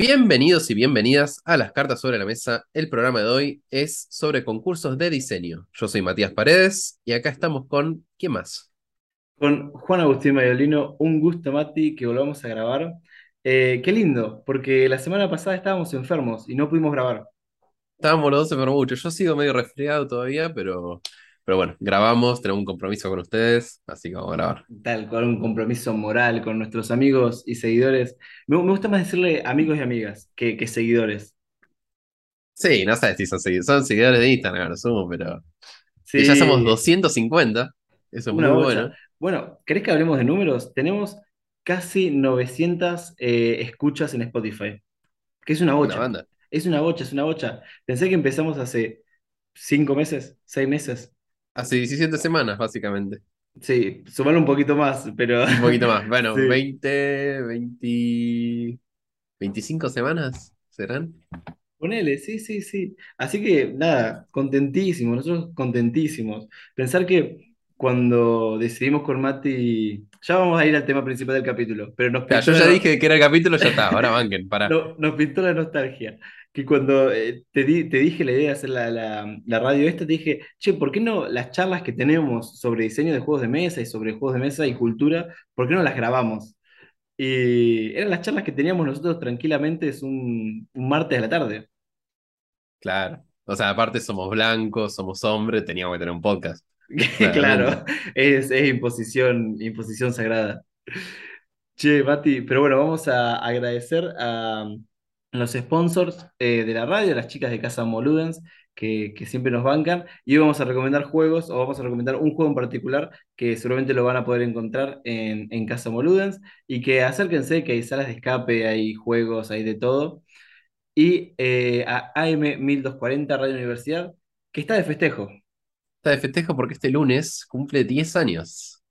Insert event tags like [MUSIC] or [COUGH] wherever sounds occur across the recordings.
Bienvenidos y bienvenidas a Las Cartas sobre la Mesa. El programa de hoy es sobre concursos de diseño. Yo soy Matías Paredes y acá estamos con ¿quién más? Con Juan Agustín Mayolino, un gusto Mati que volvamos a grabar. Eh, qué lindo, porque la semana pasada estábamos enfermos y no pudimos grabar. Estábamos los dos enfermos mucho. Yo sigo medio resfriado todavía, pero pero bueno, grabamos, tenemos un compromiso con ustedes, así que vamos a grabar. Tal cual, un compromiso moral con nuestros amigos y seguidores. Me, me gusta más decirle amigos y amigas que, que seguidores. Sí, no sabes si son seguidores, son seguidores de Instagram, lo sumo, pero sí. ya somos 250, eso es muy bueno. Bueno, ¿querés que hablemos de números? Tenemos casi 900 eh, escuchas en Spotify, que es una bocha. Una banda. Es una bocha, es una bocha. Pensé que empezamos hace 5 meses, 6 meses. Hace 17 semanas, básicamente. Sí, sumar un poquito más, pero. Un poquito más. [LAUGHS] Bueno, sí. 20, 20, 25 semanas serán. Ponele, sí, sí, sí. Así que nada, contentísimos, nosotros contentísimos. Pensar que cuando decidimos con Mati, ya vamos a ir al tema principal del capítulo, pero nos ya, Yo ya la... dije que era el capítulo, ya está, ahora banquen, para. [LAUGHS] No, nos pintó la nostalgia que cuando eh, te, di, te, dije la idea de hacer la, la, la, radio esta, te dije, che, ¿por qué no las charlas que tenemos sobre diseño de juegos de mesa y sobre juegos de mesa y cultura, ¿por qué no las grabamos? Y eran las charlas que teníamos nosotros tranquilamente, es un, un martes de la tarde. Claro. O sea, aparte somos blancos, somos hombres, teníamos que tener un podcast. [LAUGHS] claro, es, es imposición, imposición sagrada. Che, Mati, pero bueno, vamos a agradecer a los sponsors eh, de la radio, las chicas de Casa Moludens, que, que, siempre nos bancan, y hoy vamos a recomendar juegos, o vamos a recomendar un juego en particular que seguramente lo van a poder encontrar en, en Casa Moludens, y que acérquense, que hay salas de escape, hay juegos, hay de todo. Y eh, a AM 1240 Radio Universidad, que está de festejo. Está de festejo porque este lunes cumple 10 años.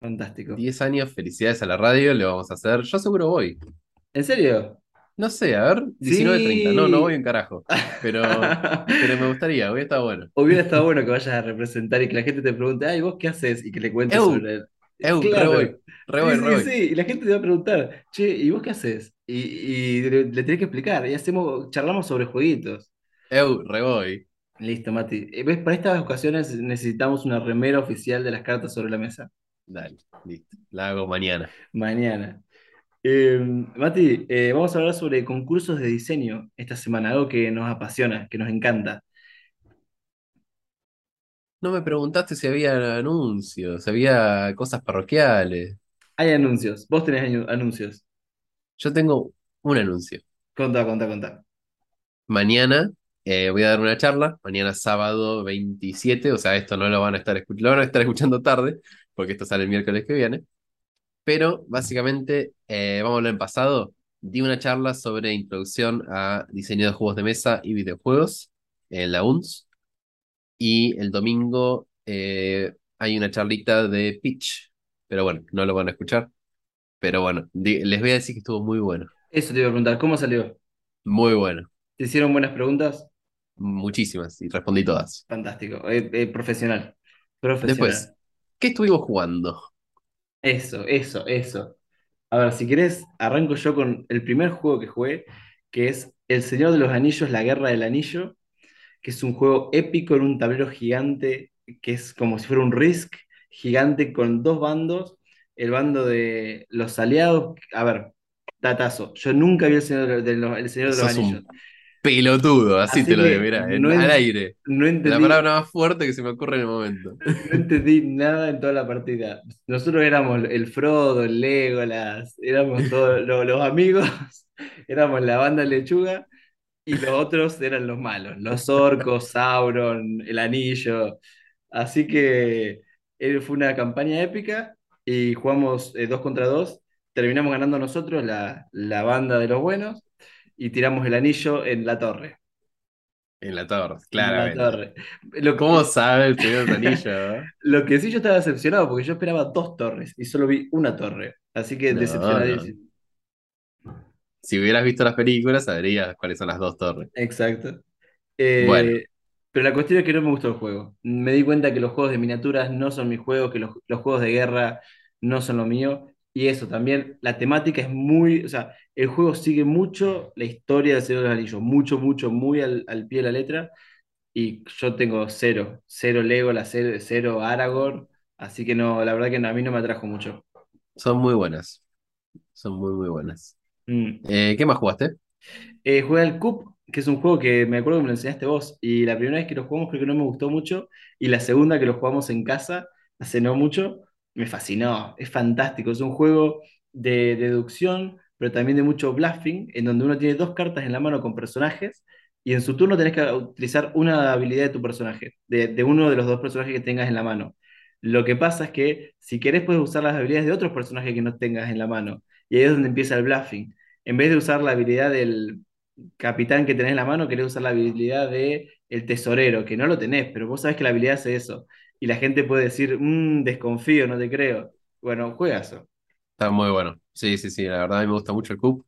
Fantástico. 10 años, felicidades a la radio, le vamos a hacer. Yo seguro voy. ¿En serio? No sé, a ver, 19.30. Sí. No, no voy en carajo. Pero, [LAUGHS] pero me gustaría, hubiera estado bueno. Hubiera estado bueno que vayas a representar y que la gente te pregunte, ay, ¿vos qué haces? Y que le cuentes Eu, sobre. Eu, claro. re voy, re voy, sí, re voy. Sí, sí, y la gente te va a preguntar, che, ¿y vos qué haces? Y, y le, le, tenés que explicar, y hacemos, charlamos sobre jueguitos. Eu, re voy. Listo, Mati. ¿Ves? Para estas ocasiones necesitamos una remera oficial de las cartas sobre la mesa. Dale, listo. La hago mañana. Mañana. Eh, Mati, eh, vamos a hablar sobre concursos de diseño esta semana, algo que nos apasiona, que nos encanta. No me preguntaste si había anuncios, si había cosas parroquiales. Hay anuncios, vos tenés anuncios. Yo tengo un anuncio. Contá, contá, contá. Mañana eh, voy a dar una charla, mañana sábado 27, o sea, esto no lo van a estar, lo van a estar escuchando tarde, porque esto sale el miércoles que viene. Pero básicamente, eh, vamos a hablar en pasado, di una charla sobre introducción a diseño de juegos de mesa y videojuegos en la UNS. Y el domingo eh, hay una charlita de pitch, pero bueno, no lo van a escuchar. Pero bueno, les voy a decir que estuvo muy bueno. Eso te iba a preguntar, ¿cómo salió? Muy bueno. ¿Te hicieron buenas preguntas? Muchísimas, y respondí todas. Fantástico, eh, profesional. profesional. Después, ¿qué estuvimos jugando? Eso, eso, eso. A ver, si querés, arranco yo con el primer juego que jugué, que es El Señor de los Anillos, La Guerra del Anillo, que es un juego épico en un tablero gigante, que es como si fuera un Risk gigante con dos bandos. El bando de los aliados, a ver, datazo, yo nunca vi El Señor de los, el Señor de los Anillos. Pelotudo, así, así te lo digo, mira, no al aire. No entendí, la palabra más fuerte que se me ocurre en el momento. [LAUGHS] No entendí nada en toda la partida. Nosotros éramos el Frodo, el Legolas, éramos todos [LAUGHS] los, los amigos, [LAUGHS] éramos la banda lechuga y los otros eran los malos, los orcos, Sauron, el anillo. Así que eh, fue una campaña épica y jugamos eh, dos contra dos. Terminamos ganando nosotros, la, la banda de los buenos. Y tiramos el anillo en la torre. En la torre, En la claramente. torre. Lo, ¿Cómo sabe el Señor Anillos? eh? [LAUGHS] lo que sí yo estaba decepcionado porque yo esperaba dos torres y solo vi una torre. Así que No, decepcionadísimo. Si hubieras visto las películas, sabrías cuáles son las dos torres. Exacto. Eh, Bueno. pero la cuestión es que no me gustó el juego. Me di cuenta que los juegos de miniaturas no son mis juegos, que los, los juegos de guerra no son lo mío. Y eso también, la temática es muy, o sea, el juego sigue mucho la historia del Señor de los Anillos, mucho, mucho, muy al, al pie de la letra. Y yo tengo cero, cero Legolas, cero, cero Aragorn, así que no, la verdad que no, a mí no me atrajo mucho. Son muy buenas. Son muy, muy buenas. Mm. Eh, ¿qué más jugaste? Eh, jugué al Cup, que es un juego que me acuerdo que me lo enseñaste vos. Y la primera vez que lo jugamos creo que no me gustó mucho. Y la segunda que lo jugamos en casa, hace no mucho, me fascinó. Es fantástico. Es un juego de deducción, pero también de mucho bluffing, en donde uno tiene dos cartas en la mano con personajes. Y en su turno tenés que utilizar una habilidad de tu personaje, de, uno de los dos personajes que tengas en la mano. Lo que pasa es que si querés puedes usar las habilidades de otros personajes que no tengas en la mano. Y ahí es donde empieza el bluffing. En vez de usar la habilidad del capitán que tenés en la mano, querés usar la habilidad de el tesorero, que no lo tenés, pero vos sabés que la habilidad hace eso. Y la gente puede decir, "Mm, desconfío, no te creo. Bueno, juegazo. Está muy bueno. Sí, sí, sí. La verdad a mí me gusta mucho el Cup.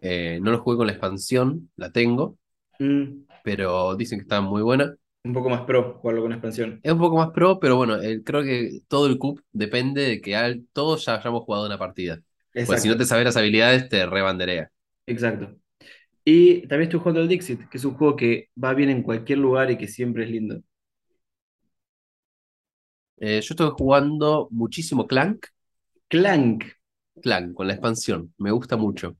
Eh, no lo jugué con la expansión, la tengo, Mm, pero dicen que está muy buena. un poco más pro jugarlo con expansión. Es un poco más pro, pero bueno, el- creo que todo el Cup depende de que al- todos ya hayamos jugado una partida. Pues si no te sabes las habilidades, te rebanderea. exacto. Y también estoy jugando el Dixit, que es un juego que va bien en cualquier lugar y que siempre es lindo. Eh, yo estoy jugando muchísimo Clank, Clank, Clank, con la expansión. Me gusta mucho.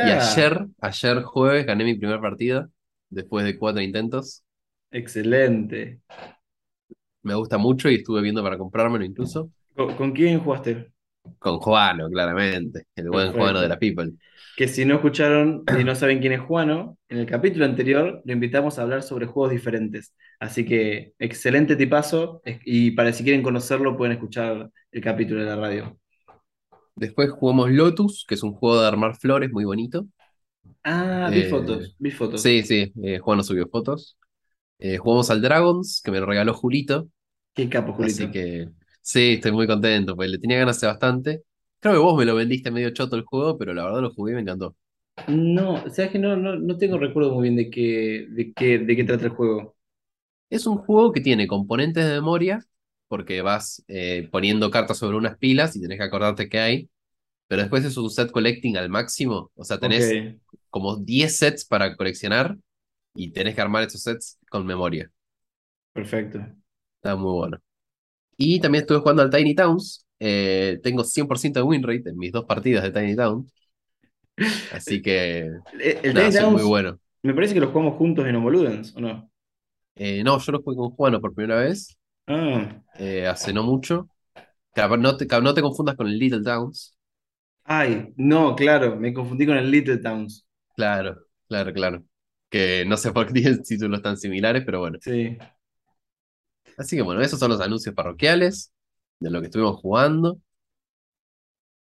Y mirá, ayer, ayer jueves, gané mi primera partida, después de cuatro intentos. excelente. Me gusta mucho y estuve viendo para comprármelo incluso. ¿Con, con quién jugaste? Con Juano, claramente. El buen Perfecto. Juano de la People. Que si no escucharon y no saben quién es Juano, en el capítulo anterior lo invitamos a hablar sobre juegos diferentes. Así que excelente tipazo y para si quieren conocerlo pueden escuchar el capítulo de la radio. Después jugamos Lotus, que es un juego de armar flores muy bonito. Ah, vi Eh, fotos, vi fotos. Sí, sí, eh, Juan nos subió fotos. Eh, jugamos al Dragons, que me lo regaló Julito. Qué capo, Julito. Así que sí, estoy muy contento, porque le tenía ganas hace bastante. Creo que vos me lo vendiste medio choto el juego, pero la verdad lo jugué y me encantó. No, o sea, es que no, no, no tengo recuerdo muy bien de qué, de qué, de qué trata el juego. Es un juego que tiene componentes de memoria, porque vas eh, poniendo cartas sobre unas pilas y tenés que acordarte qué hay. Pero después es un set collecting al máximo. O sea, tenés como 10 sets para coleccionar y tenés que armar esos sets con memoria. perfecto. Está muy bueno. Y también estuve jugando al Tiny Towns. Eh, tengo 100% de win rate en mis dos partidas de Tiny Town. Así que, El, Tiny soy muy Towns, bueno. me parece que lo jugamos juntos en Homoludens, ¿o no? Eh, no, yo lo jugué con Juano por primera vez, Ah, eh, hace no mucho. No te, no te confundas con el Little Towns. ay, no, claro, me confundí con el Little Towns. Claro, claro, claro. Que no sé por qué [LAUGHS] tienen títulos tan similares, pero bueno. Sí. Así que bueno, esos son los anuncios parroquiales de lo que estuvimos jugando.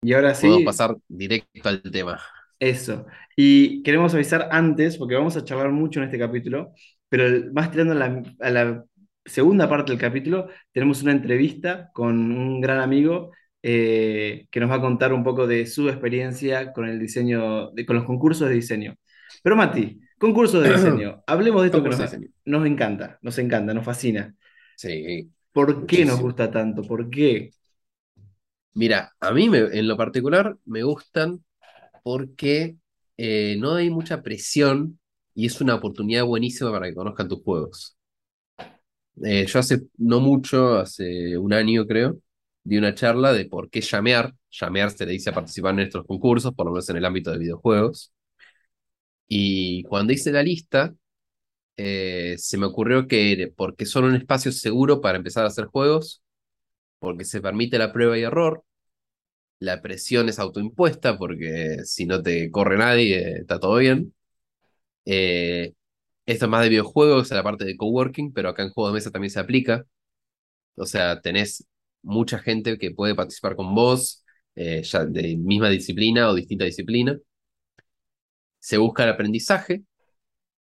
Y ahora Podemos sí, pasar directo al tema. eso. Y queremos avisar antes, porque vamos a charlar mucho en este capítulo, pero más tirando a la, a la segunda parte del capítulo, tenemos una entrevista con un gran amigo eh, que nos va a contar un poco de su experiencia con el diseño, de- con los concursos de diseño. Pero Mati, concursos de diseño, [CLEARS THROAT] hablemos de esto que nos, nos encanta, nos encanta, nos fascina. Sí. ¿Por qué nos gusta tanto? ¿Por qué? Mira, a mí me- en lo particular me gustan porque eh, no hay mucha presión y es una oportunidad buenísima para que conozcan tus juegos. Eh, yo hace no mucho, hace un año creo, di una charla de por qué llamear. Llamear se le dice a participar en estos concursos, por lo menos en el ámbito de videojuegos. Y cuando hice la lista, eh, se me ocurrió que porque son un espacio seguro para empezar a hacer juegos, porque se permite la prueba y error, la presión es autoimpuesta, porque si no te corre nadie, está todo bien. Eh, esto es más de videojuegos, a la parte de coworking, pero acá en juego de mesa también se aplica. O sea, tenés mucha gente que puede participar con vos, eh, ya de misma disciplina o distinta disciplina. se busca el aprendizaje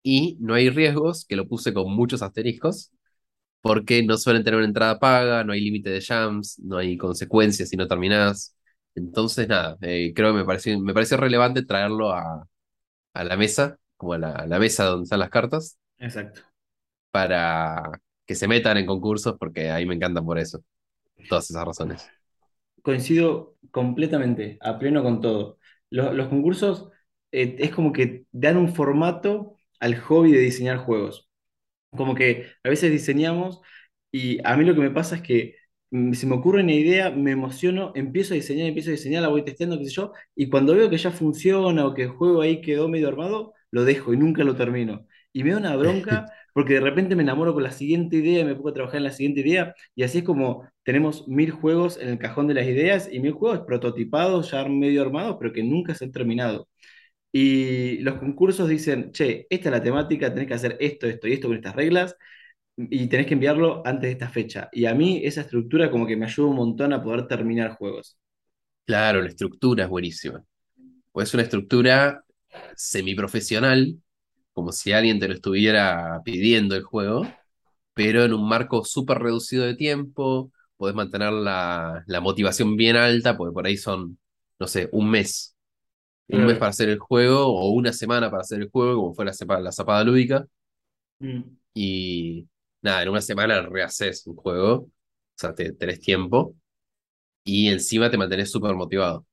y no hay riesgos, que lo puse con muchos asteriscos, porque no suelen tener una entrada paga, no hay límite de jams, no hay consecuencias si no terminás. Entonces, nada, eh, creo que me pareció, me pareció relevante traerlo a, a la mesa, como a la, a la mesa donde están las cartas, Exacto. para que se metan en concursos, porque ahí me encantan por eso. Todas esas razones. Coincido completamente, a pleno con todo. Los, los concursos eh, es como que dan un formato al hobby de diseñar juegos. Como que a veces diseñamos y a mí lo que me pasa es que mm, se me ocurre una idea, me emociono, empiezo a diseñar, empiezo a diseñar, la voy testeando, qué sé yo, y cuando veo que ya funciona o que el juego ahí quedó medio armado, lo dejo y nunca lo termino. Y me da una bronca [LAUGHS] porque de repente me enamoro con la siguiente idea y me pongo a trabajar en la siguiente idea, y así es como tenemos mil juegos en el cajón de las ideas y mil juegos prototipados, ya medio armados, pero que nunca se han terminado. Y los concursos dicen, che, esta es la temática, tenés que hacer esto, esto y esto con estas reglas y tenés que enviarlo antes de esta fecha. Y a mí esa estructura como que me ayuda un montón a poder terminar juegos. Claro, la estructura es buenísima. Pues es una estructura semiprofesional, como si alguien te lo estuviera pidiendo el juego, pero en un marco súper reducido de tiempo, podés mantener la, la motivación bien alta, porque por ahí son, no sé, un mes. Un mes para hacer el juego o una semana para hacer el juego, como fue la, la zapada lúdica. Mm, Y nada, en una semana rehaces un juego, o sea, te, tenés tiempo y encima te mantenés súper motivado.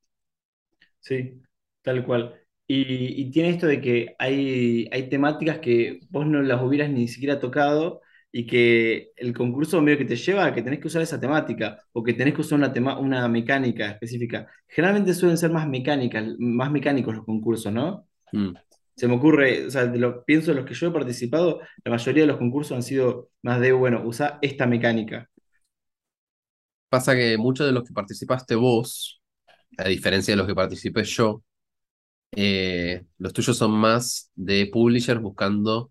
sí, tal cual. Y, y tiene esto de que hay, hay temáticas que vos no las hubieras ni siquiera tocado y que el concurso medio que te lleva a que tenés que usar esa temática o que tenés que usar una, tema, una mecánica específica. Generalmente suelen ser más mecánicas, más mecánicos los concursos, ¿no? Mm. Se me ocurre, o sea, de lo, pienso en los que yo he participado, la mayoría de los concursos han sido más de, bueno, usa esta mecánica. Pasa que muchos de los que participaste vos, a diferencia de los que participé yo, eh, los tuyos son más de publishers buscando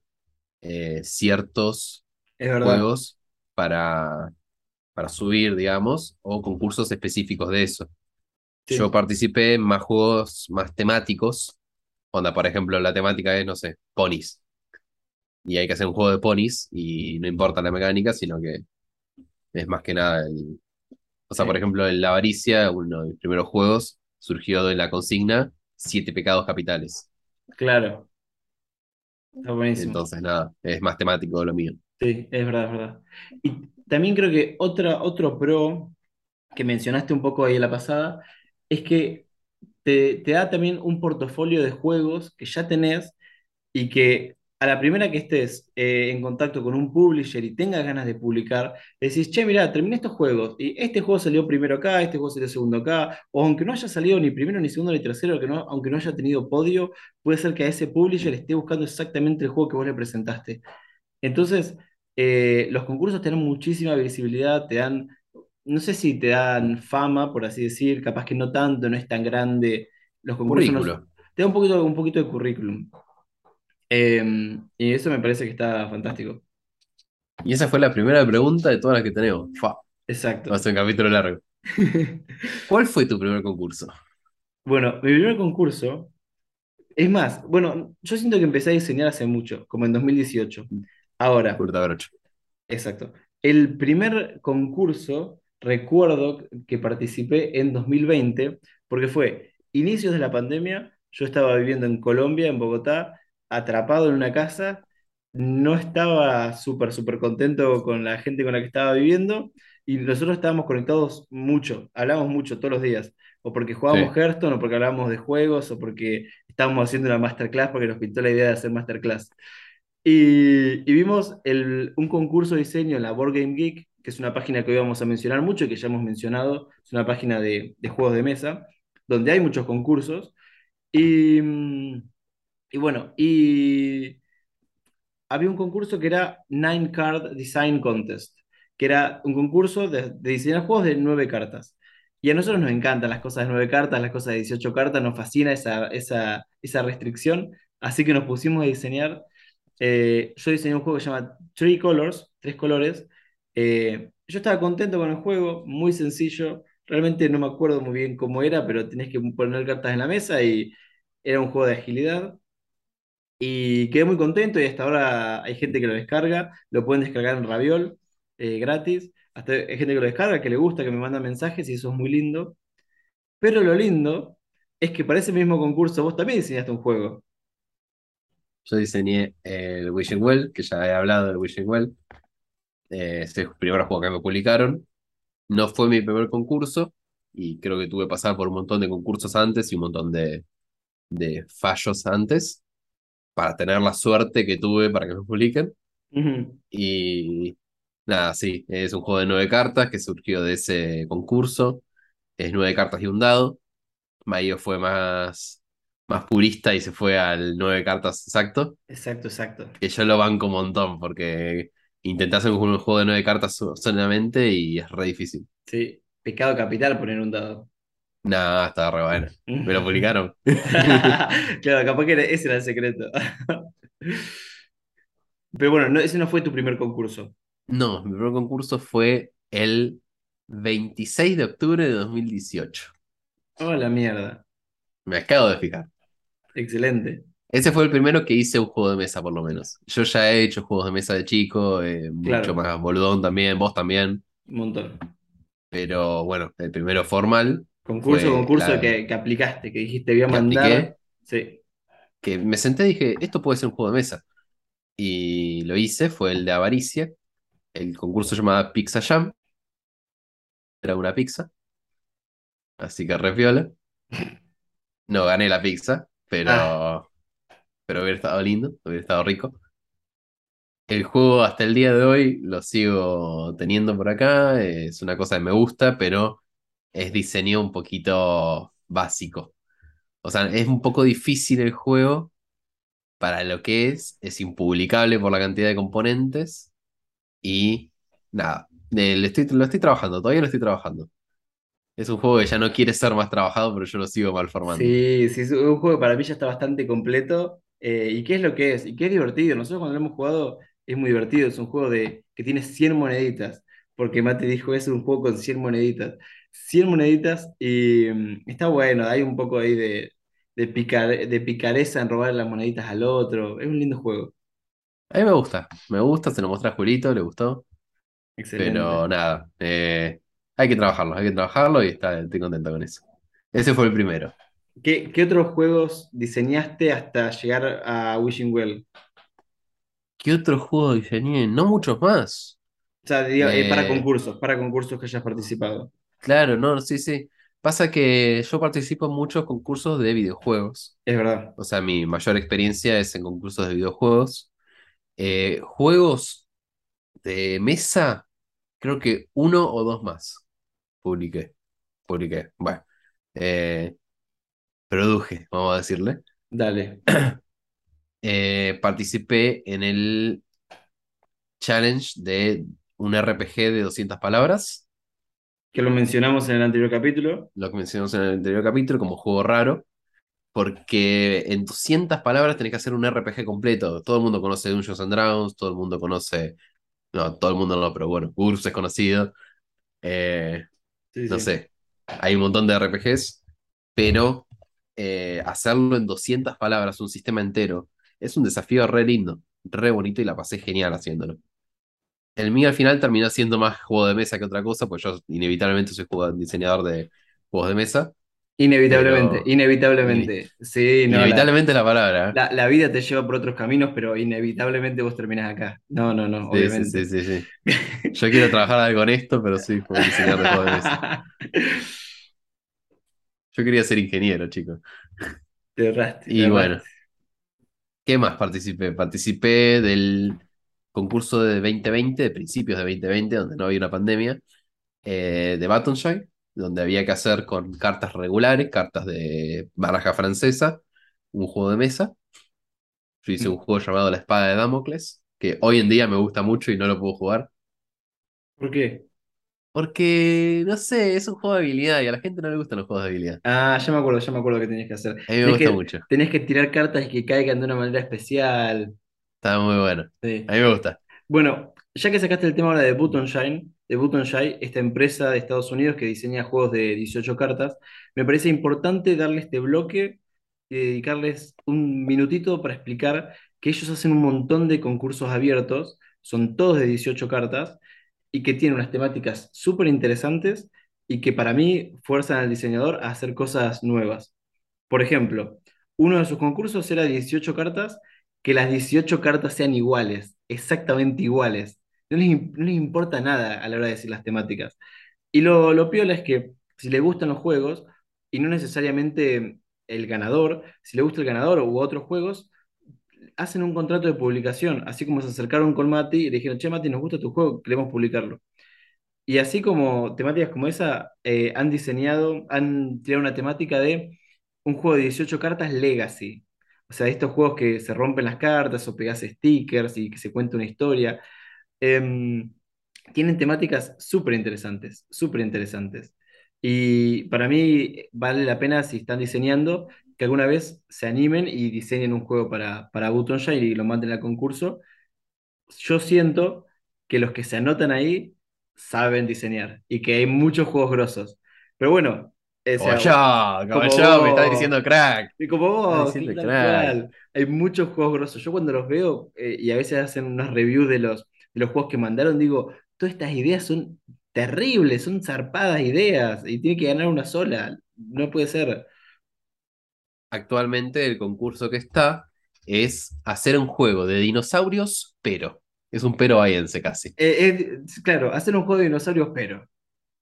eh, ciertos Es verdad. juegos para, para subir, digamos, o concursos específicos de eso. Sí. Yo participé en más juegos más temáticos. Onda, por ejemplo, la temática es, no sé, ponis. Y hay que hacer un juego de ponis y no importa la mecánica, sino que es más que nada el... O sea, por ejemplo, en La Avaricia, uno de mis primeros juegos, surgió de la consigna Siete pecados capitales. Claro, está buenísimo. Entonces, nada, es más temático lo mío. Sí, es verdad, es verdad. Y también creo que otra, otro pro que mencionaste un poco ahí en la pasada es que te, te da también un portafolio de juegos que ya tenés y que a la primera que estés eh, en contacto con un publisher y tengas ganas de publicar, decís, che, mirá, terminé estos juegos y este juego salió primero acá, este juego salió segundo acá, o aunque no haya salido ni primero, ni segundo, ni tercero, que no, aunque no haya tenido podio, puede ser que a ese publisher esté buscando exactamente el juego que vos le presentaste. Entonces, eh, los concursos te dan muchísima visibilidad, te dan, no sé si te dan fama, por así decir, capaz que no tanto, no es tan grande. Los concursos te da un poquito, un poquito de currículum. Eh, y eso me parece que está fantástico. Y esa fue la primera pregunta de todas las que tenemos. Fua, Exacto. va a ser un capítulo largo. [LAUGHS] ¿Cuál fue tu primer concurso? Bueno, mi primer concurso, es más, bueno, yo siento que empecé a diseñar hace mucho, como en 2018. Ahora, Curta. Exacto. El primer concurso, recuerdo que participé en 2020, porque fue inicios de la pandemia, yo estaba viviendo en Colombia, en Bogotá, atrapado en una casa, no estaba súper, súper contento con la gente con la que estaba viviendo, y nosotros estábamos conectados mucho, hablábamos mucho todos los días, o porque jugábamos Sí. Hearthstone, o porque hablábamos de juegos, o porque estábamos haciendo una masterclass, porque nos pintó la idea de hacer masterclass. Y, y vimos el- un concurso de diseño en la Board Game Geek, que es una página que hoy vamos a mencionar mucho y que ya hemos mencionado, es una página de, de juegos de mesa, donde hay muchos concursos. Y, mm, y bueno, y había un concurso que era Nine Card Design Contest, que era un concurso de, de diseñar juegos de nueve cartas. Y a nosotros nos encantan las cosas de nueve cartas, las cosas de 18 cartas, nos fascina esa, esa, esa restricción, así que nos pusimos a diseñar eh, yo diseñé un juego que se llama Three Colors, tres colores. Eh, yo estaba contento con el juego, muy sencillo. Realmente no me acuerdo muy bien cómo era, pero tenés que poner cartas en la mesa y era un juego de agilidad. Y quedé muy contento y hasta ahora hay gente que lo descarga, lo pueden descargar en Raviol, eh, gratis. Hasta hay gente que lo descarga, que le gusta, que me manda mensajes y eso es muy lindo. Pero lo lindo es que para ese mismo concurso vos también diseñaste un juego. Yo diseñé el Wishing Well, que ya he hablado del Wishing Well. Eh, es el primer juego que me publicaron. No fue mi primer concurso y creo que tuve que pasar por un montón de concursos antes y un montón de, de fallos antes para tener la suerte que tuve para que me publiquen. Y nada, sí, es un juego de nueve cartas que surgió de ese concurso. Es nueve cartas y un dado. Mayo fue más, más purista y se fue al nueve cartas exacto. Exacto, exacto. Que yo lo banco un montón porque intenté hacer un juego de nueve cartas so- solamente y es re difícil. Sí, pecado capital poner un dado. Nada, estaba re bueno. Me lo publicaron. [LAUGHS] Claro, capaz que era- ese era el secreto. [LAUGHS] Pero bueno, no, ese no fue tu primer concurso. No, mi primer concurso fue el 26 de octubre de 2018. Oh, la mierda. Me acabo de fijar. Excelente. Ese fue el primero que hice un juego de mesa, por lo menos. Yo ya he hecho juegos de mesa de chico, eh, Claro. mucho más boludón también, vos también. Un montón. Pero bueno, el primero formal, Concurso, Fue concurso la- que, que aplicaste, que dijiste voy a Que mandar. apliqué. Sí. que me senté y dije, esto puede ser un juego de mesa. Y lo hice, fue el de Avaricia. El concurso se llamaba Pizza Jam. Era una pizza. Así que re piola. No gané la pizza, pero, Ah. pero hubiera estado lindo, hubiera estado rico. El juego hasta el día de hoy lo sigo teniendo por acá. Es una cosa que me gusta, pero es diseño un poquito básico. O sea, es un poco difícil el juego para lo que es. Es impublicable por la cantidad de componentes. Y nada, eh, le estoy, lo estoy trabajando, todavía lo estoy trabajando. Es un juego que ya no quiere ser más trabajado, pero yo lo sigo malformando. Sí, sí, es un juego que para mí ya está bastante completo. eh, ¿y qué es lo que es? Y qué es divertido. Nosotros cuando lo hemos jugado es muy divertido. Es un juego de, que tiene 100 moneditas. Porque Mate dijo, es un juego con 100 moneditas. 100 moneditas y mm, está bueno. Hay un poco ahí de, de, picar- de picareza en robar las moneditas al otro. Es un lindo juego. A mí me gusta, me gusta, se lo mostré a Julito, le gustó. Excelente. Pero nada, eh, hay que trabajarlo, hay que trabajarlo y está, estoy contento con eso. Ese fue el primero. ¿Qué, qué otros juegos diseñaste hasta llegar a Wishing Well? ¿Qué otro juego diseñé? No muchos más. O sea, diga, eh, para Eh, concursos, para concursos que hayas participado. Claro, no, sí, sí. Pasa que yo participo en muchos concursos de videojuegos. Es verdad. O sea, mi mayor experiencia es en concursos de videojuegos. Eh, juegos de mesa, creo que uno o dos más publiqué. Publiqué. Bueno, eh, produje, vamos a decirle. Dale. [CLEARS THROAT] Eh, participé en el challenge de un RPG de 200 palabras, Que lo mencionamos en el anterior capítulo. lo que mencionamos en el anterior capítulo como juego raro, porque en 200 palabras tenés que hacer un RPG completo. Todo el mundo conoce Dungeons and Dragons, todo el mundo conoce, no, todo el mundo no, pero bueno, GURPS es conocido. Eh, Sí, no sí. sé, hay un montón de RPGs, pero eh, hacerlo en 200 palabras, un sistema entero, es un desafío re lindo, re bonito y la pasé genial haciéndolo. El mío al final terminó siendo más juego de mesa que otra cosa, pues yo inevitablemente soy jugador- diseñador de juegos de mesa. Inevitablemente, Pero- inevitablemente. Sí, no, inevitablemente la palabra. ¿eh? la- la vida te lleva por otros caminos, pero inevitablemente vos terminás acá. No, no, no, Sí, sí, obviamente. sí, sí, sí. [LAUGHS] Yo quiero trabajar algo en esto, pero sí, como diseñador de juegos de mesa. [LAUGHS] Yo quería ser ingeniero, chicos. Te erraste, te Y erraste. bueno, ¿qué más participé? Participé del concurso de 2020, de principios de 2020, donde no había una pandemia, eh, de Batonshire, donde había que hacer con cartas regulares, cartas de baraja francesa, un juego de mesa. Yo hice un juego llamado La Espada de Damocles, que hoy en día me gusta mucho y no lo puedo jugar. ¿Por qué? Porque, no sé, es un juego de habilidad y a la gente no le gustan los juegos de habilidad. Ah, ya me acuerdo, ya me acuerdo que tenías que hacer. A mí me Tenés gusta que, mucho. tenés que tirar cartas y que caigan de una manera especial. Está muy bueno. Sí. A mí me gusta. Bueno, ya que sacaste el tema ahora de Buttonshine, de Buttonshine, esta empresa de Estados Unidos que diseña juegos de 18 cartas, me parece importante darle este bloque y dedicarles un minutito para explicar que ellos hacen un montón de concursos abiertos, son todos de 18 cartas, y que tienen unas temáticas súper interesantes y que para mí fuerzan al diseñador a hacer cosas nuevas. Por ejemplo, uno de sus concursos era 18 cartas, que las 18 cartas sean iguales, exactamente iguales. No les, no les importa nada a la hora de decir las temáticas. Y lo, lo piola es que si le gustan los juegos, y no necesariamente el ganador, si le gusta el ganador u otros juegos, hacen un contrato de publicación, así como se acercaron con Mati y le dijeron, che, Mati, nos gusta tu juego, queremos publicarlo. Y así como temáticas como esa, eh, han diseñado, han tirado una temática de un juego de 18 cartas Legacy. O sea, estos juegos que se rompen las cartas o pegas stickers y que se cuenta una historia. Em, tienen temáticas súper interesantes, súper interesantes. Y para mí vale la pena si están diseñando que alguna vez se animen y diseñen un juego para, para Butonshire y lo manden al concurso. Yo siento que los que se anotan ahí saben diseñar y que hay muchos juegos grosos. Pero bueno, Como yo, como como yo, me estás vos. diciendo crack. y como vos, crack. Hay muchos juegos grosos. Yo cuando los veo eh, y a veces hacen unas reviews de los, de los juegos que mandaron, digo, todas estas ideas son terribles, son zarpadas ideas y tiene que ganar una sola. No puede ser. Actualmente el concurso que está es hacer un juego de dinosaurios, pero. Es un pero bahiense casi. Eh, claro, hacer un juego de dinosaurios, pero.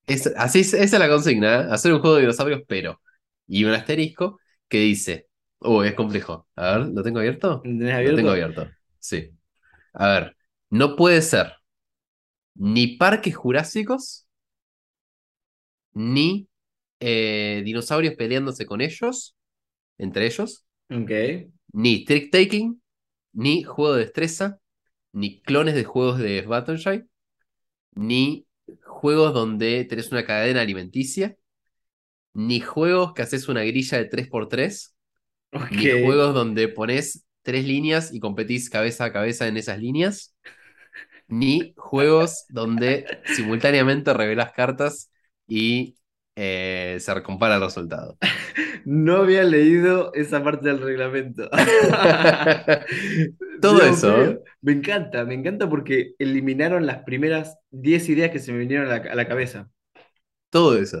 Es, así es, esa es la consigna, ¿eh? Hacer un juego de dinosaurios, pero. Y un asterisco que dice. Oh, es complejo. A ver, ¿lo tengo abierto? ¿Tenés Lo tengo abierto? abierto. Sí. A ver, no puede ser ni parques jurásicos, ni eh, dinosaurios peleándose con ellos, entre ellos, Ok. ni trick-taking, ni juego de destreza, ni clones de juegos de Battlefield, ni juegos donde tenés una cadena alimenticia, ni juegos que haces una grilla de 3x3, Ok. ni juegos donde pones tres líneas y competís cabeza a cabeza en esas líneas, ni juegos donde simultáneamente revelás cartas y eh, se compara el resultado. [LAUGHS] No había leído esa parte del reglamento. [LAUGHS] Todo Dios eso. mío. Me encanta, me encanta porque eliminaron las primeras 10 ideas que se me vinieron a la, a la cabeza. Todo eso.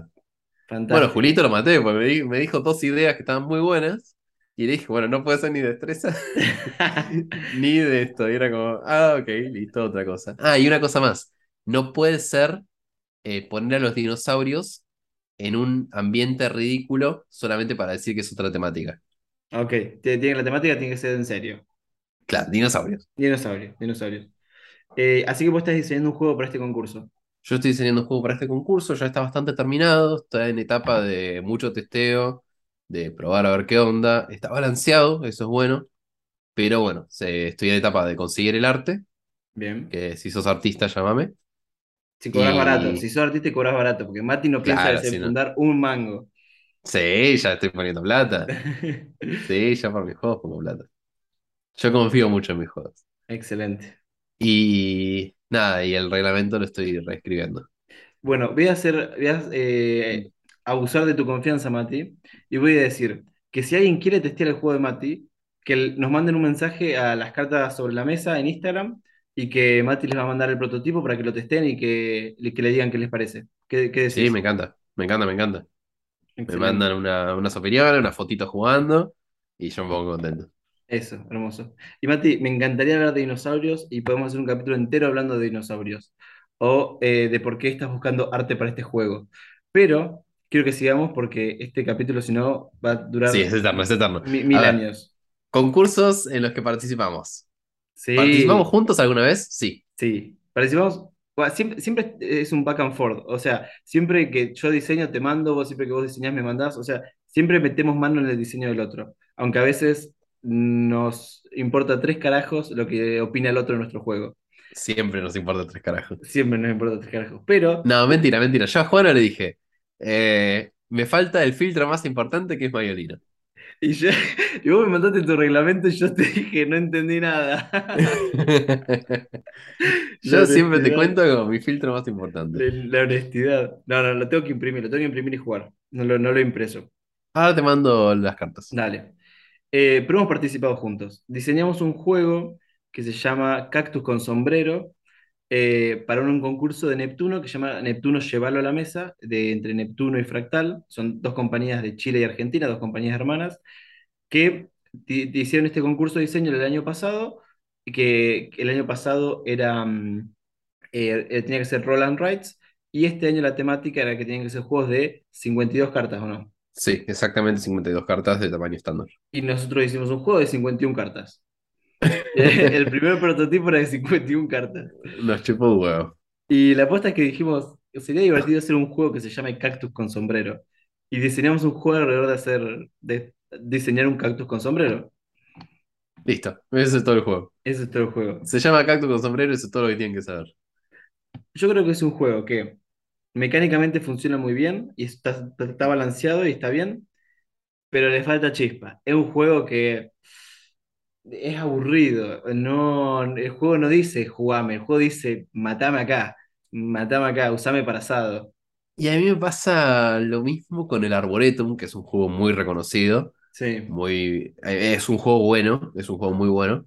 Fantástico. Bueno, Julito lo maté, porque me dijo dos ideas que estaban muy buenas. Y le dije, bueno, no puede ser ni destreza [LAUGHS] ni de esto. Y era como, ah, ok, listo, otra cosa. Ah, y una cosa más. No puede ser eh, poner a los dinosaurios en un ambiente ridículo solamente para decir que es otra temática. Ok, tiene la temática, tiene que ser en serio. Claro, dinosaurios. Dinosaurios, dinosaurios. Eh, así que vos estás diseñando un juego para este concurso. Yo estoy diseñando un juego para este concurso, ya está bastante terminado, está en etapa de mucho testeo, de probar a ver qué onda. Está balanceado, eso es bueno, pero bueno, se- estoy en etapa de conseguir el arte, Bien. que si sos artista, llámame. Si cobras Y- barato, si sos artista y cobras barato, porque Mati no piensa Claro, si no. desenfundar un mango. Sí, ya estoy poniendo plata. [LAUGHS] Sí, ya por mis juegos pongo plata. Yo confío mucho en mis juegos. Excelente. Y nada, y el reglamento lo estoy reescribiendo. Bueno, voy a hacer, voy a eh, abusar de tu confianza, Mati, y voy a decir que si alguien quiere testear el juego de Mati, que nos manden un mensaje a las cartas sobre la mesa en Instagram y que Mati les va a mandar el prototipo para que lo testen y que, que le digan qué les parece. ¿Qué, qué? Sí, me encanta, me encanta, me encanta. Me mandan una, unas opiniones, unas fotitos jugando y yo me pongo contento. Eso, hermoso. Y Mati, me encantaría hablar de dinosaurios y podemos hacer un capítulo entero hablando de dinosaurios o eh, de por qué estás buscando arte para este juego. Pero quiero que sigamos porque este capítulo, si no, va a durar Sí, es eterno, es eterno. mi- mil ver, años. Concursos en los que participamos. Sí, ¿Participamos juntos alguna vez? Sí. sí. Participamos. bueno, Siempre, siempre es un back and forth. O sea, siempre que yo diseño te mando, vos siempre que vos diseñás me mandás. O sea, siempre metemos mano en el diseño del otro. Aunque a veces nos importa tres carajos lo que opina el otro de nuestro juego. Siempre nos importa tres carajos. Siempre nos importa tres carajos. Pero No, mentira, mentira. Yo a Juana le dije, eh, me falta el filtro más importante que es Mayolino. Y, yo- y vos me mandaste tu reglamento y yo te dije, no entendí nada. [LAUGHS] Yo siempre te cuento como mi filtro más importante. La, la honestidad. No, no, lo tengo que imprimir, lo tengo que imprimir y jugar. No lo, no lo he impreso. Ahora te mando las cartas. Dale. Eh, pero hemos participado juntos. Diseñamos un juego que se llama Cactus con sombrero eh, para un concurso de Neptuno que se llama Neptuno Llévalo a la Mesa, de, entre Neptuno y Fractal. Son dos compañías de Chile y Argentina, dos compañías hermanas, que hicieron este concurso de diseño el año pasado, y que, que el año pasado era, mm, eh, eh, tenía que ser Roll and Rights, y este año la temática era que tenían que ser juegos de 52 cartas, ¿o no? Sí, exactamente 52 cartas de tamaño estándar. Y nosotros hicimos un juego de 51 cartas. [LAUGHS] El primer prototipo era de 51 cartas. Nos chupó un huevo. Y la apuesta es que dijimos, sería divertido hacer un juego que se llame Cactus con sombrero. Y diseñamos un juego alrededor de hacer, de diseñar un cactus con sombrero. Listo, ese es todo el juego. Ese es todo el juego. Se llama Cactus con sombrero, eso es todo lo que tienen que saber. Yo creo que es un juego que mecánicamente funciona muy bien y está, está balanceado y está bien, pero le falta chispa. Es un juego que es aburrido. No, el juego no dice jugame, el juego dice matame acá, matame acá, usame para asado. Y a mí me pasa lo mismo con el Arboretum, que es un juego muy reconocido, Sí, muy, eh, es un juego bueno, es un juego muy bueno,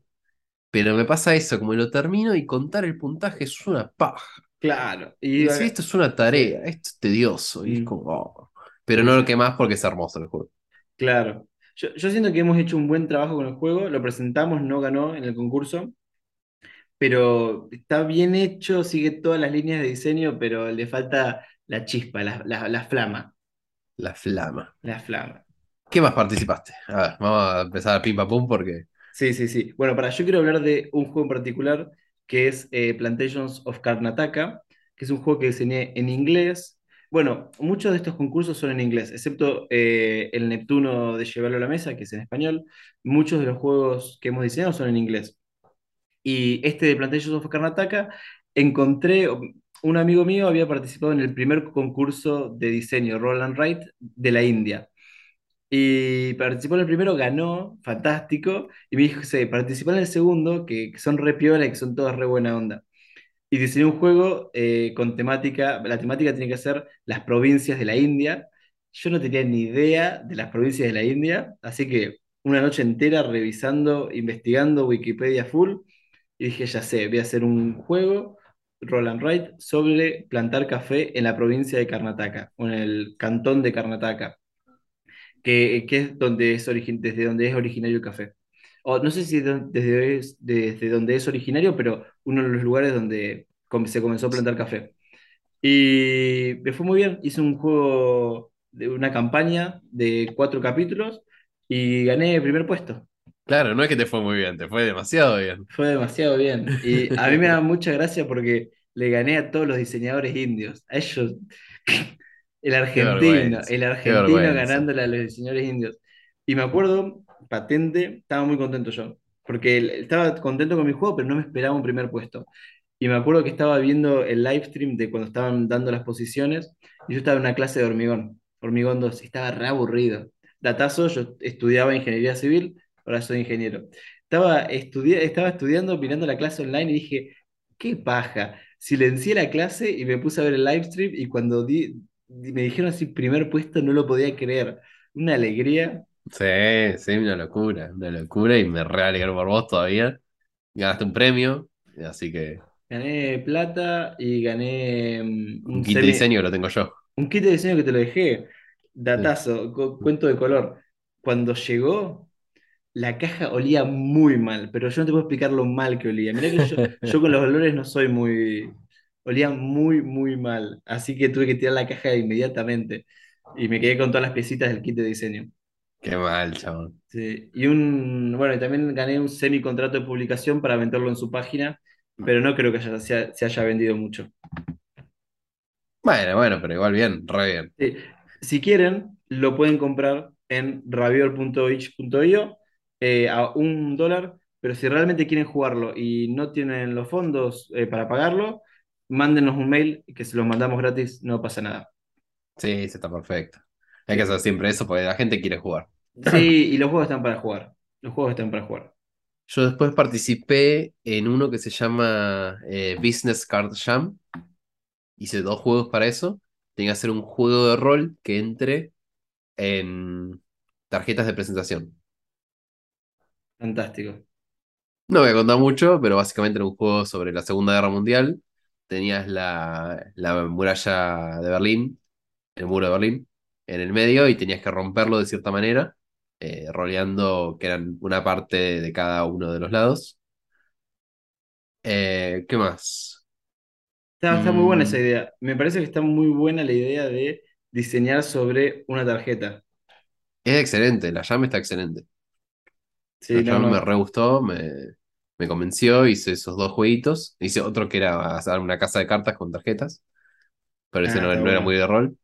pero me pasa eso, como lo termino y contar el puntaje es una paja. claro. Y Y, si esto es una tarea, esto es tedioso, y es Mm. como, oh. Pero no lo que más porque es hermoso el juego. Claro. Yo, yo siento que hemos hecho un buen trabajo con el juego, lo presentamos, no ganó en el concurso, pero está bien hecho, sigue todas las líneas de diseño, pero le falta la chispa, la, la, la flama, La flama. la flama. ¿Qué más participaste? A ver, vamos a empezar a pim pam pum porque. Sí, sí, sí. Bueno, para yo quiero hablar de un juego en particular que es eh, Plantations of Karnataka, que es un juego que diseñé en inglés. Bueno, muchos de estos concursos son en inglés, excepto eh, el Neptuno de Llevarlo a la Mesa, que es en español. Muchos de los juegos que hemos diseñado son en inglés. Y este de Plantations of Karnataka, encontré, un amigo mío había participado en el primer concurso de diseño Roland Wright de la India. Y participó en el primero, ganó, fantástico. Y me dijo, sí, participó en el segundo, que, son re piola que son todas re buena onda. Y diseñó un juego eh, con temática, la temática tiene que ser las provincias de la India. Yo no tenía ni idea de las provincias de la India, así que una noche entera revisando, investigando Wikipedia full, y dije, ya sé, voy a hacer un juego, Roll and Write, sobre plantar café en la provincia de Karnataka, o en el cantón de Karnataka que, que es donde es desde donde es originario el café. O no sé si de- desde, es- desde donde es originario, pero uno de los lugares donde se comenzó a plantar café. Y me fue muy bien. Hice un juego de una campaña de cuatro capítulos y gané el primer puesto. Claro, no es que te fue muy bien, te fue demasiado bien. Fue demasiado bien. Y a mí me da [LAUGHS] mucha gracia porque le gané a todos los diseñadores indios. A ellos, [LAUGHS] el argentino, el argentino ganándole a los diseñadores indios. Y me acuerdo, patente, estaba muy contento yo. Porque estaba contento con mi juego, pero no me esperaba un primer puesto. Y me acuerdo que estaba viendo el live stream de cuando estaban dando las posiciones. Y yo estaba en una clase de hormigón, hormigón 2, y estaba re aburrido. Datazo, yo estudiaba ingeniería civil, ahora soy ingeniero. Estaba, estudi- estaba estudiando, mirando la clase online y dije, qué paja. Silencié la clase y me puse a ver el live stream y cuando di- me dijeron así, primer puesto, no lo podía creer. Una alegría. Sí, sí, una locura, una locura y me re alegró por vos todavía. Ganaste un premio, así que Gané plata y gané mm, un un, kit de diseño lo tengo yo. un kit de diseño que te lo dejé. Datazo, cu- cuento de color. Cuando llegó, la caja olía muy mal, pero yo no te puedo explicar lo mal que olía. Mirá que yo, [LAUGHS] yo con los olores no soy muy... Olía muy, muy mal. Así que tuve que tirar la caja inmediatamente. Y me quedé con todas las piecitas del kit de diseño. Qué mal, chabón. Sí, Y un, bueno, y también gané un semi-contrato de publicación para venderlo en su página, pero no creo que haya- se, se haya vendido mucho. Bueno, bueno, pero igual bien, re bien. Sí, Si quieren, lo pueden comprar en raviol.ich.io eh, a un dólar, pero si realmente quieren jugarlo y no tienen los fondos eh, para pagarlo, mándenos un mail que se los mandamos gratis, no pasa nada. Sí, sí, está perfecto. Hay que hacer siempre eso porque la gente quiere jugar. Sí, [LAUGHS] y los juegos están para jugar. Los juegos están para jugar. Yo después participé en uno que se llama eh, Business Card Jam. Hice dos juegos para eso. Tenía que hacer un juego de rol que entre en tarjetas de presentación. Fantástico. No voy a contar mucho, pero básicamente era un juego sobre la Segunda Guerra Mundial. Tenías la, la muralla de Berlín, el muro de Berlín, en el medio y tenías que romperlo de cierta manera, eh, roleando que eran una parte de cada uno de los lados. Eh, ¿qué más? Está, está muy buena esa Mm, idea. Me parece que está muy buena la idea de diseñar sobre una tarjeta. es excelente, la llave está excelente. La no, llave me re gustó, me, me convenció, hice esos dos jueguitos. Hice otro que era hacer una casa de cartas con tarjetas, pero ese Ah, no, era muy de rol.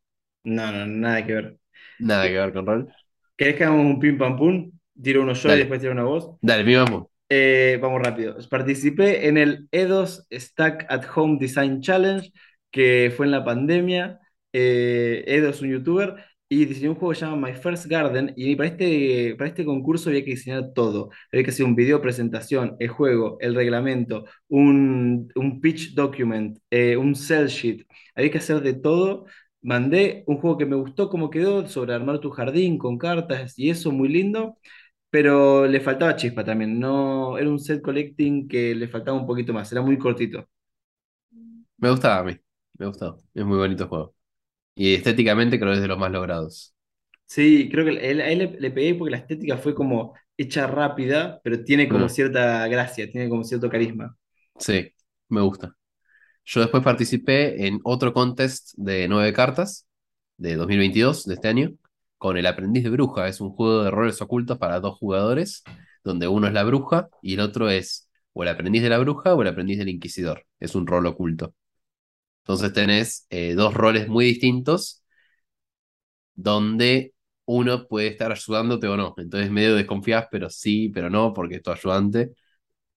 No, no, nada que ver. Nada que ver con rol. ¿Querés que hagamos un pim pam pum? Tiro uno yo y Dale, después tiro una vos. dale, mi vamos. Eh, vamos rápido. Participé en el EDOS Stack at Home Design Challenge, que fue en la pandemia. Eh, Edo es un youtuber y diseñó un juego que se llama My First Garden. Y para este, para este concurso había que diseñar todo. Había que hacer un video presentación, el juego, el reglamento, un, un pitch document, eh, un sell sheet. Había que hacer de todo. Mandé un juego que me gustó cómo quedó sobre armar tu jardín con cartas y eso, muy lindo pero le faltaba chispa también. No, era un set collecting que le faltaba un poquito más, era muy cortito. Me gustaba a mí. Me gustó. Es muy bonito el juego. Y estéticamente creo que es de los más logrados. Sí, creo que él- a él le, le pegué porque la estética fue como hecha rápida, pero tiene como Mm, cierta gracia, tiene como cierto carisma. sí, me gusta. Yo después participé en otro contest de nueve cartas de 2022, de este año, con El Aprendiz de Bruja. Es un juego de roles ocultos para dos jugadores, donde uno es la bruja y el otro es o el aprendiz de la bruja o el aprendiz del inquisidor. Es un rol oculto. Entonces tenés eh, dos roles muy distintos donde uno puede estar ayudándote o no. Entonces medio desconfías, pero sí, pero no, porque es tu ayudante.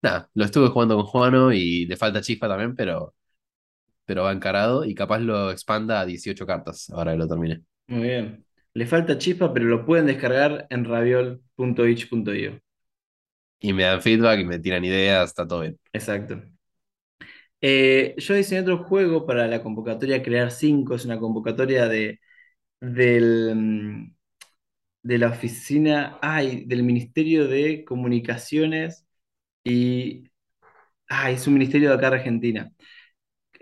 Nada, lo estuve jugando con Juano y le falta chispa también, pero, pero va encarado y capaz lo expanda a 18 cartas, ahora que lo terminé. Muy bien. Le falta chispa, pero lo pueden descargar en raviol.itch.io. Y me dan feedback y me tiran ideas, está todo bien. Exacto. Eh, yo diseñé otro juego para la convocatoria Crear 5, es una convocatoria de, del, mm, de la oficina, ay, del Ministerio de Comunicaciones y, ay, es un ministerio de acá de Argentina.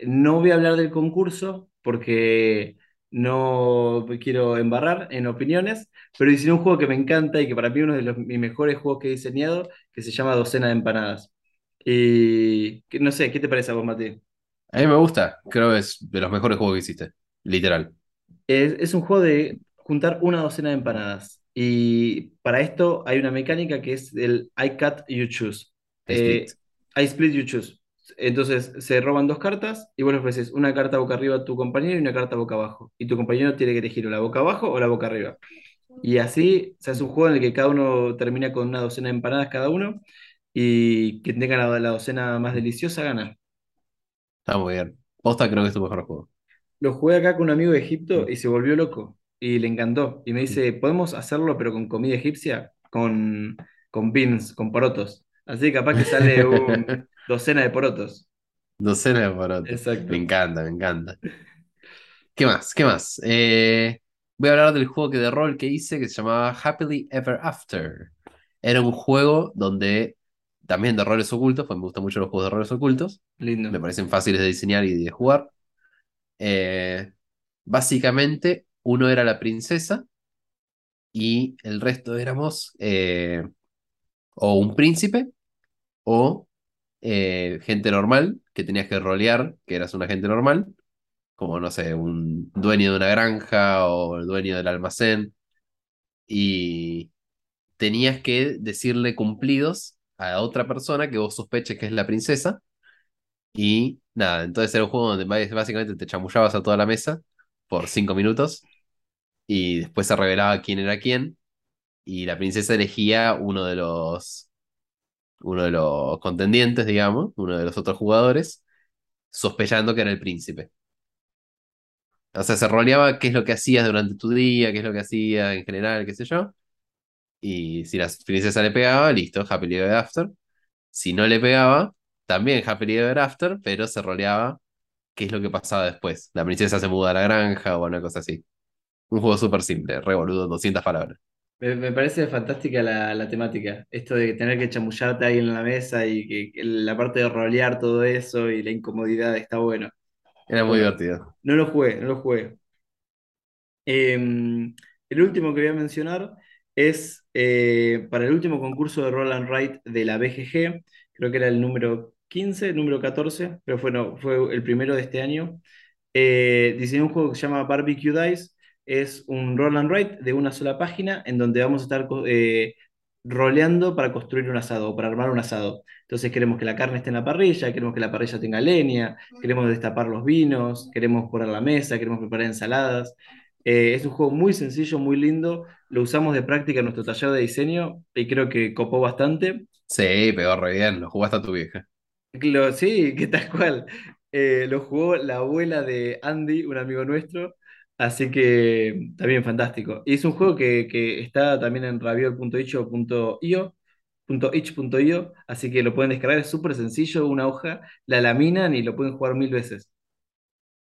No voy a hablar del concurso porque no quiero embarrar en opiniones, pero diseñé un juego que me encanta y que para mí es uno de los, mis mejores juegos que he diseñado, que se llama Docena de Empanadas. Y no sé, ¿qué te parece a vos, Mati? A mí me gusta, creo que es de los mejores juegos que hiciste, literal. Es, es un juego de juntar una docena de empanadas. Y para esto hay una mecánica que es el I cut, you choose. Split. Eh, I split, you choose. Entonces se roban dos cartas y vos le ofreces una carta boca arriba a tu compañero y una carta boca abajo. Y tu compañero tiene que elegir o la boca abajo o la boca arriba. Y así se hace un juego en el que cada uno termina con una docena de empanadas cada uno y quien tenga la, la docena más deliciosa gana. Está muy bien. Posta creo que es tu mejor juego. Lo jugué acá con un amigo de Egipto y se volvió loco y le encantó. Y me dice, ¿podemos hacerlo pero con comida egipcia? Con, con beans, con porotos. Así que capaz que sale [LAUGHS] un docena de porotos. Docena de porotos. Me Exacto. encanta, me encanta. ¿Qué más? ¿Qué más? Eh, voy a hablar del juego que de rol que hice que se llamaba Happily Ever After. Era un juego donde también de roles ocultos, pues me gustan mucho los juegos de roles ocultos. Lindo. Me parecen fáciles de diseñar y de jugar. Eh, básicamente, uno era la princesa y el resto éramos eh, o un príncipe o eh, gente normal que tenías que rolear, que eras una gente normal, como no sé, un dueño de una granja o el dueño del almacén, y tenías que decirle cumplidos a otra persona que vos sospeches que es la princesa, y nada, entonces era un juego donde bás- básicamente te chamullabas a toda la mesa por cinco minutos, y después se revelaba quién era quién, y la princesa elegía uno de los uno de los contendientes, digamos, uno de los otros jugadores, sospechando que era el príncipe. O sea, se roleaba qué es lo que hacías durante tu día, qué es lo que hacía en general, qué sé yo. Y si la princesa le pegaba, listo, Happily Ever After. Si no le pegaba, también Happily Ever After, pero se roleaba qué es lo que pasaba después. La princesa se muda a la granja o una cosa así. Un juego súper simple, re boludo, 200 palabras. Me, me parece fantástica la, la temática. Esto de tener que chamullarte a alguien en la mesa y que, que la parte de rolear todo eso y la incomodidad está bueno. Era muy divertido. no lo jugué, no lo jugué. Eh, el último que voy a mencionar es eh, para el último concurso de Roll and Write de la BGG, creo que era el número 15, el número 14, pero fue, no, fue el primero de este año. Eh, diseñé un juego que se llama Barbecue Dice. Es un roll and write de una sola página en donde vamos a estar eh, roleando para construir un asado o para armar un asado. Entonces queremos que la carne esté en la parrilla, queremos que la parrilla tenga leña, queremos destapar los vinos, queremos poner la mesa, queremos preparar ensaladas. Eh, es un juego muy sencillo, muy lindo. Lo usamos de práctica en nuestro taller de diseño y creo que copó bastante. Sí, pegó re bien, lo jugaste a tu vieja. Lo, sí, [LAUGHS] que tal cual. Eh, lo jugó la abuela de Andy, un amigo nuestro, así que también fantástico. Y es un juego que, que está también en raviol.itch.io, itch.io, así que lo pueden descargar, es súper sencillo, una hoja, la laminan y lo pueden jugar mil veces.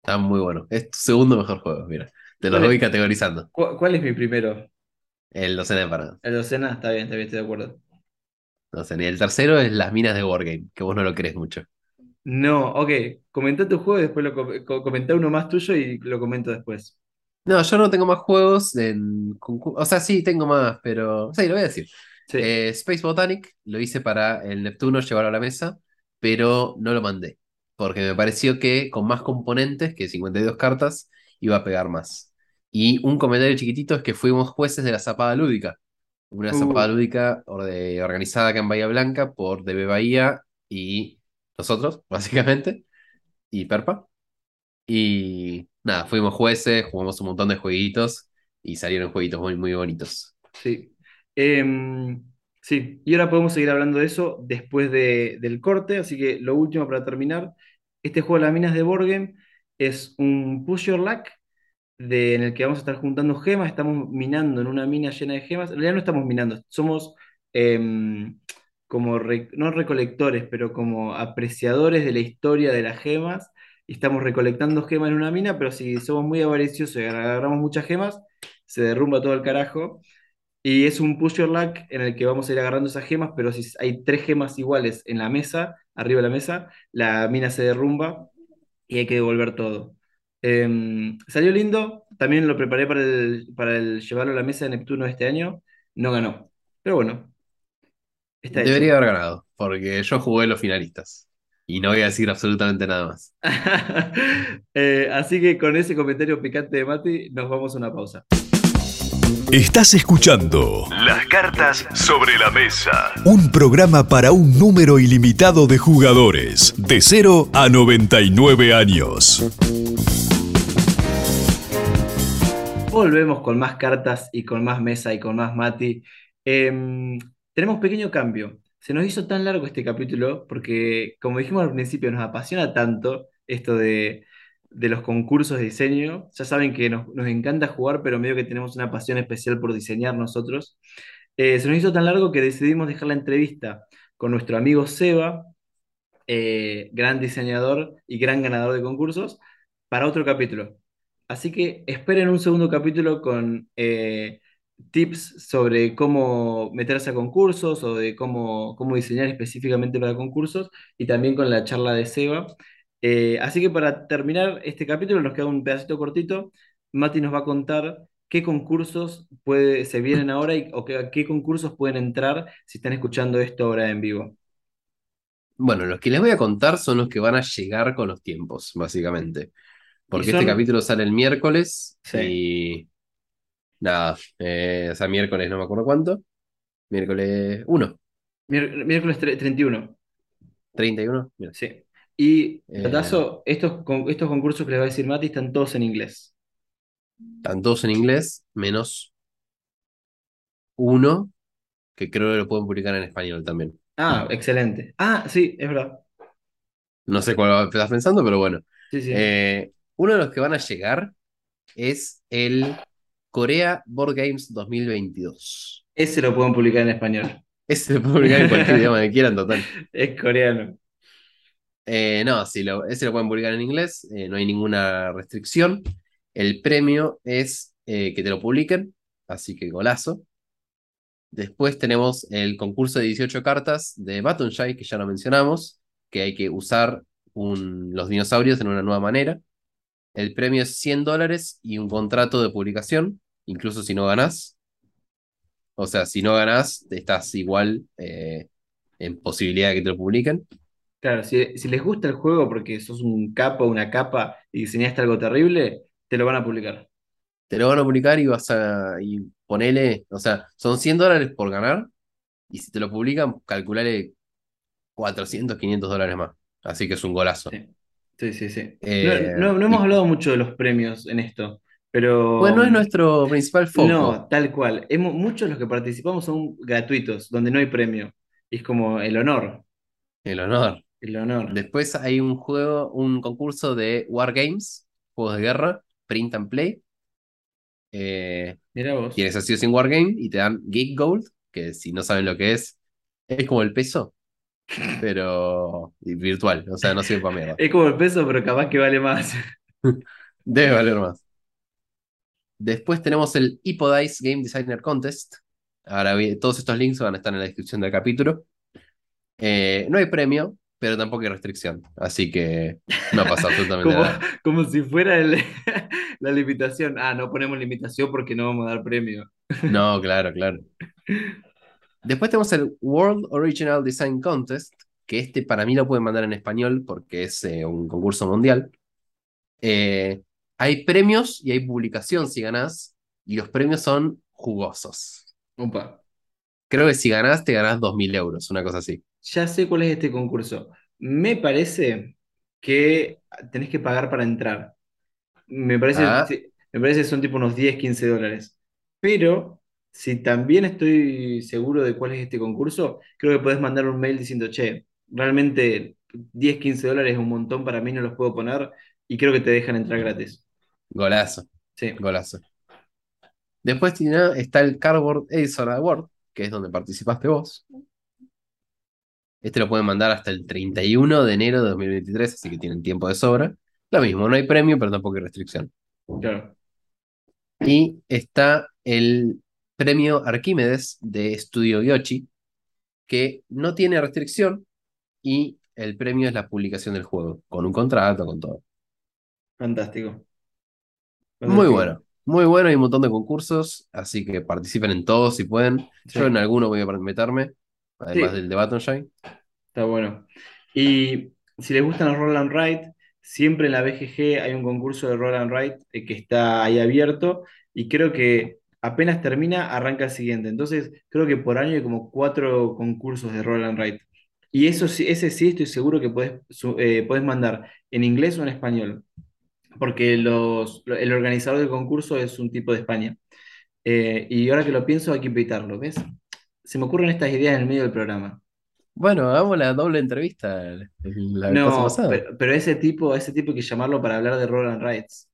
Está muy bueno. Es tu segundo mejor juego, mira. Te los ¿Cuál voy es, categorizando. cu- cuál es mi primero? El docena de. ¿El docena? Está bien, está bien, estoy de acuerdo. Docena. Y el tercero es las minas de Wargame, que vos no lo crees mucho. No, ok, comenta tu juego y después lo com- co- comenta uno más tuyo y lo comento después. No, yo no tengo más juegos en. O sea, sí, tengo más, pero. Sí, lo voy a decir. Sí. Eh, Space Botanic lo hice para el Neptuno llevarlo a la mesa, pero no lo mandé. Porque me pareció que con más componentes, que 52 cartas, iba a pegar más. Y un comentario chiquitito es que fuimos jueces de la zapada lúdica. Una zapada Uh, lúdica or- organizada acá en Bahía Blanca por DB Bahía y nosotros, [LAUGHS] básicamente, y Perpa. Y nada, fuimos jueces, jugamos un montón de jueguitos y salieron jueguitos muy, muy bonitos. Sí. Em, sí, y ahora podemos seguir hablando de eso después de- del corte, así que lo último para terminar, este juego de las minas de game es un push your luck de, en el que vamos a estar juntando gemas, estamos minando en una mina llena de gemas, en realidad no estamos minando, somos em, como, no recolectores, pero como apreciadores de la historia de las gemas, y estamos recolectando gemas en una mina, pero si somos muy avariciosos y agarramos muchas gemas, se derrumba todo el carajo. Y es un push your luck en el que vamos a ir agarrando esas gemas, pero si hay tres gemas iguales en la mesa, arriba de la mesa, la mina se derrumba y hay que devolver todo. Em, salió lindo, también lo preparé para el, para el llevarlo a la mesa de Neptuno este año, no ganó. Pero bueno, está. Debería haber ganado, porque yo jugué los finalistas. Y no voy a decir absolutamente nada más. [LAUGHS] Eh, así que con ese comentario picante de Mati, nos vamos a una pausa. Estás escuchando Las cartas sobre la mesa. un programa para un número ilimitado de jugadores, de 0 a 99 años. Volvemos con más cartas y con más mesa y con más Mati. Em, tenemos pequeño cambio. Se nos hizo tan largo este capítulo porque, como dijimos al principio, nos apasiona tanto esto de, de los concursos de diseño. Ya saben que nos, nos encanta jugar, pero medio que tenemos una pasión especial por diseñar nosotros. Eh, se nos hizo tan largo que decidimos dejar la entrevista con nuestro amigo Seba, eh, gran diseñador y gran ganador de concursos, para otro capítulo. Así que esperen un segundo capítulo con eh, tips sobre cómo meterse a concursos o de cómo, cómo diseñar específicamente para concursos y también con la charla de Seba. Eh, así que para terminar este capítulo nos queda un pedacito cortito. Mati nos va a contar qué concursos puede, se vienen ahora y, o qué, concursos pueden entrar si están escuchando esto ahora en vivo. Bueno, los que les voy a contar son los que van a llegar con los tiempos, básicamente. Porque este capítulo sale el miércoles sí, y nada, eh, o sea, miércoles no me acuerdo cuánto. Miércoles 1, mier- miércoles tre- 31. 31, mira. Sí. Y, Eh, datazo, estos, con- estos concursos que les va a decir Mati están todos en inglés. están todos en inglés, menos uno, que creo que lo pueden publicar en español también. Ah, excelente. Ah, sí, es verdad. No sé cuál estás pensando, pero bueno. Sí, sí. Eh, uno de los que van a llegar es el Corea Board Games 2022. Ese lo pueden publicar en español. Ese se puede publicar en cualquier [LAUGHS] idioma que quieran, total. Es coreano. Eh, no, sí, lo- ese lo pueden publicar en inglés, eh, no hay ninguna restricción. El premio es eh, que te lo publiquen, así que golazo. Después tenemos el concurso de 18 cartas de Battonshy, que ya lo mencionamos, que hay que usar un- los dinosaurios de una nueva manera. El premio es 100 dólares y un contrato de publicación, incluso si no ganás. O sea, si no ganás, estás igual eh, en posibilidad de que te lo publiquen. Claro, si, si les gusta el juego porque sos un capo, una capa y diseñaste algo terrible, te lo van a publicar. Te lo van a publicar y vas a. Y ponele. O sea, son 100 dólares por ganar. Y si te lo publican, calculale 400, 500 dólares más. Así que es un golazo. Sí, sí, sí. sí. Eh, no, no- no hemos y- hablado mucho de los premios en esto, pero... Bueno, es nuestro principal foco. No, tal cual. Hemos, muchos de los que participamos son gratuitos, donde no hay premio. Y es como el honor, El honor. el honor. Después hay un juego, un concurso de Wargames, juegos de guerra, print and play. Eh, Mira vos. tienes así sin Wargame y te dan Geek Gold, que si no saben lo que es, es como el peso, pero virtual, o sea, no sirve para mierda. Es como el peso, pero capaz que vale más. [LAUGHS] Debe valer más. Después tenemos el Hippodice Game Designer Contest. Ahora todos estos links van a estar en la descripción del capítulo. Eh, no hay premio, pero tampoco hay restricción. Así que no pasa absolutamente [LAUGHS] Como, nada. como si fuera el- [LAUGHS] la limitación. Ah, no ponemos limitación porque no vamos a dar premio. No, claro, claro. Después tenemos el World Original Design Contest, que este para mí lo pueden mandar en español porque es eh, un concurso mundial. Eh, hay premios y hay publicación si ganás, y los premios son jugosos. Opa. Creo que si ganás, te ganás 2.000 euros, una cosa así. Ya sé cuál es este concurso. Me parece que tenés que pagar para entrar. Me parece, Ah. me parece que son tipo unos 10, 15 dólares. Pero si también estoy seguro de cuál es este concurso, creo que podés mandar un mail diciendo, che, realmente 10, 15 dólares es un montón para mí, no los puedo poner y creo que te dejan entrar gratis. Golazo, Sí, golazo. Después tiene- está el Cardboard Editor Award, que es donde participaste vos. Este lo pueden mandar hasta el 31 de enero de 2023, así que tienen tiempo de sobra. Lo mismo, no hay premio, pero tampoco hay restricción. claro. Y está el premio Arquímedes de Estudio Yoshi, que no tiene restricción y el premio es la publicación del juego, con un contrato, con todo. Fantástico. Muy bueno, muy bueno, hay un montón de concursos, así que participen en todos si pueden. Sí. Yo en alguno voy a meterme, además Sí. del de Batonshine. Está bueno. Y si les gustan los Roll and Write, siempre en la BGG hay un concurso de Roll and Write eh, que está ahí abierto y creo que apenas termina, arranca el siguiente. Entonces, creo que por año hay como cuatro concursos de Roll and Write. Y eso sí, ese sí estoy seguro que puedes, eh, puedes mandar en inglés o en español, porque los, lo- el organizador del concurso es un tipo de España. Eh, y ahora que lo pienso, hay que invitarlo, ¿ves? Se me ocurren estas ideas en el medio del programa. Bueno, hagamos la doble entrevista la cosa No, pasada. pero, pero ese tipo, ese tipo hay que llamarlo para hablar de Roll and Rights.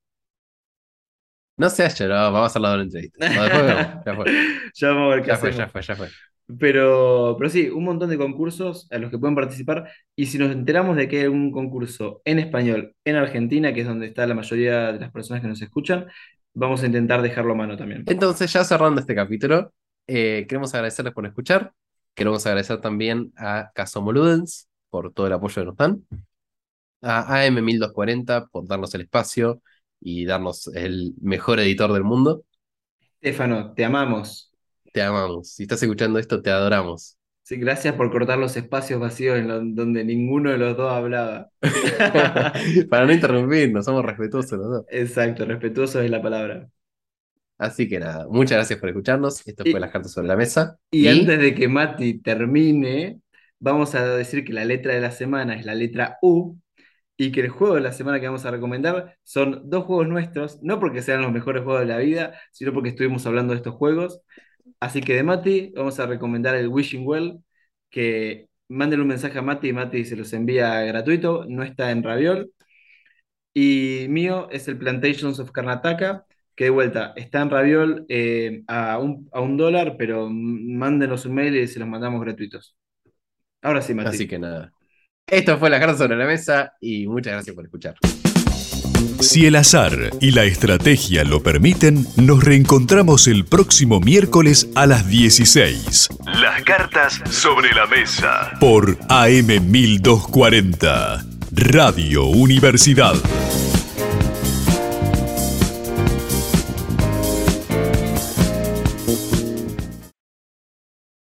No seas no, vamos a hacer la doble entrevista. No, después vemos, ya fue. [LAUGHS] Ya vamos a ver qué Ya fue, ya fue, ya fue. Pero, pero sí, un montón de concursos a los que pueden participar. Y si nos enteramos de que hay un concurso en español en Argentina, que es donde está la mayoría de las personas que nos escuchan, vamos a intentar dejarlo a mano también. Entonces, ya cerrando este capítulo, eh, queremos agradecerles por escuchar. Queremos agradecer también a Casomoludens por todo el apoyo que nos dan. A AM1240 por darnos el espacio y darnos el mejor editor del mundo. Estefano, te amamos. Te amamos. Si estás escuchando esto, te adoramos. Sí, gracias por cortar los espacios vacíos en lo- donde ninguno de los dos hablaba. [LAUGHS] Para no interrumpirnos, somos respetuosos los dos. Exacto, respetuoso es la palabra. Así que nada, muchas gracias por escucharnos. Esto Y- fue Las Cartas sobre la Mesa. Y antes de que Mati termine, vamos a decir que la letra de la semana es la letra U y que el juego de la semana que vamos a recomendar son dos juegos nuestros, no porque sean los mejores juegos de la vida, sino porque estuvimos hablando de estos juegos. Así que de Mati vamos a recomendar el Wishing Well, que manden un mensaje a Mati y Mati se los envía gratuito, no está en Raviol. Y mío es el Plantations of Karnataka, que de vuelta está en Raviol eh, a, un, a un dólar, pero mándenos un mail y se los mandamos gratuitos. Ahora sí, Mati. Así que nada. Esto fue Las Cartas sobre la Mesa y muchas gracias por escuchar. Si el azar y la estrategia lo permiten, nos reencontramos el próximo miércoles a las 16. Las cartas sobre la mesa. Por AM 1240, Radio Universidad.